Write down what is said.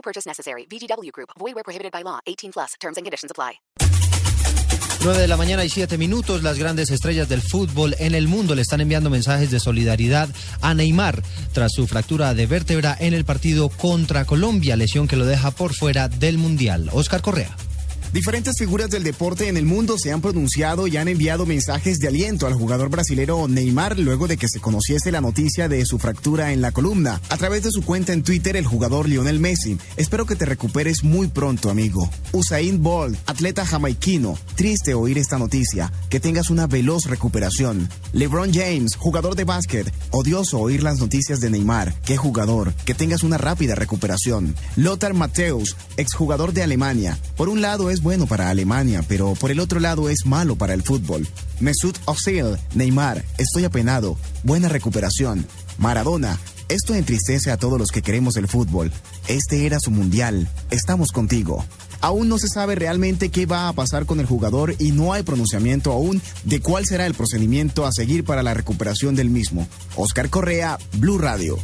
No purchase necessary. VGW Group. Void prohibited by law. 18 plus. Terms and conditions apply. 9 de la mañana y 7 minutos, las grandes estrellas del fútbol en el mundo le están enviando mensajes de solidaridad a Neymar tras su fractura de vértebra en el partido contra Colombia, lesión que lo deja por fuera del Mundial. Oscar Correa. Diferentes figuras del deporte en el mundo se han pronunciado y han enviado mensajes de aliento al jugador brasilero Neymar luego de que se conociese la noticia de su fractura en la columna. A través de su cuenta en Twitter, el jugador Lionel Messi, espero que te recuperes muy pronto, amigo. Usain Bolt, atleta jamaiquino, triste oír esta noticia, que tengas una veloz recuperación. LeBron James, jugador de básquet, odioso oír las noticias de Neymar, qué jugador, que tengas una rápida recuperación. Lothar Matthäus, exjugador de Alemania, por un lado bueno para Alemania, pero por el otro lado es malo para el fútbol. Mesut Özil, Neymar, estoy apenado. Buena recuperación. Maradona, esto entristece a todos los que queremos el fútbol. Este era su mundial. Estamos contigo. Aún no se sabe realmente qué va a pasar con el jugador y no hay pronunciamiento aún de cuál será el procedimiento a seguir para la recuperación del mismo. Oscar Correa, Blue Radio.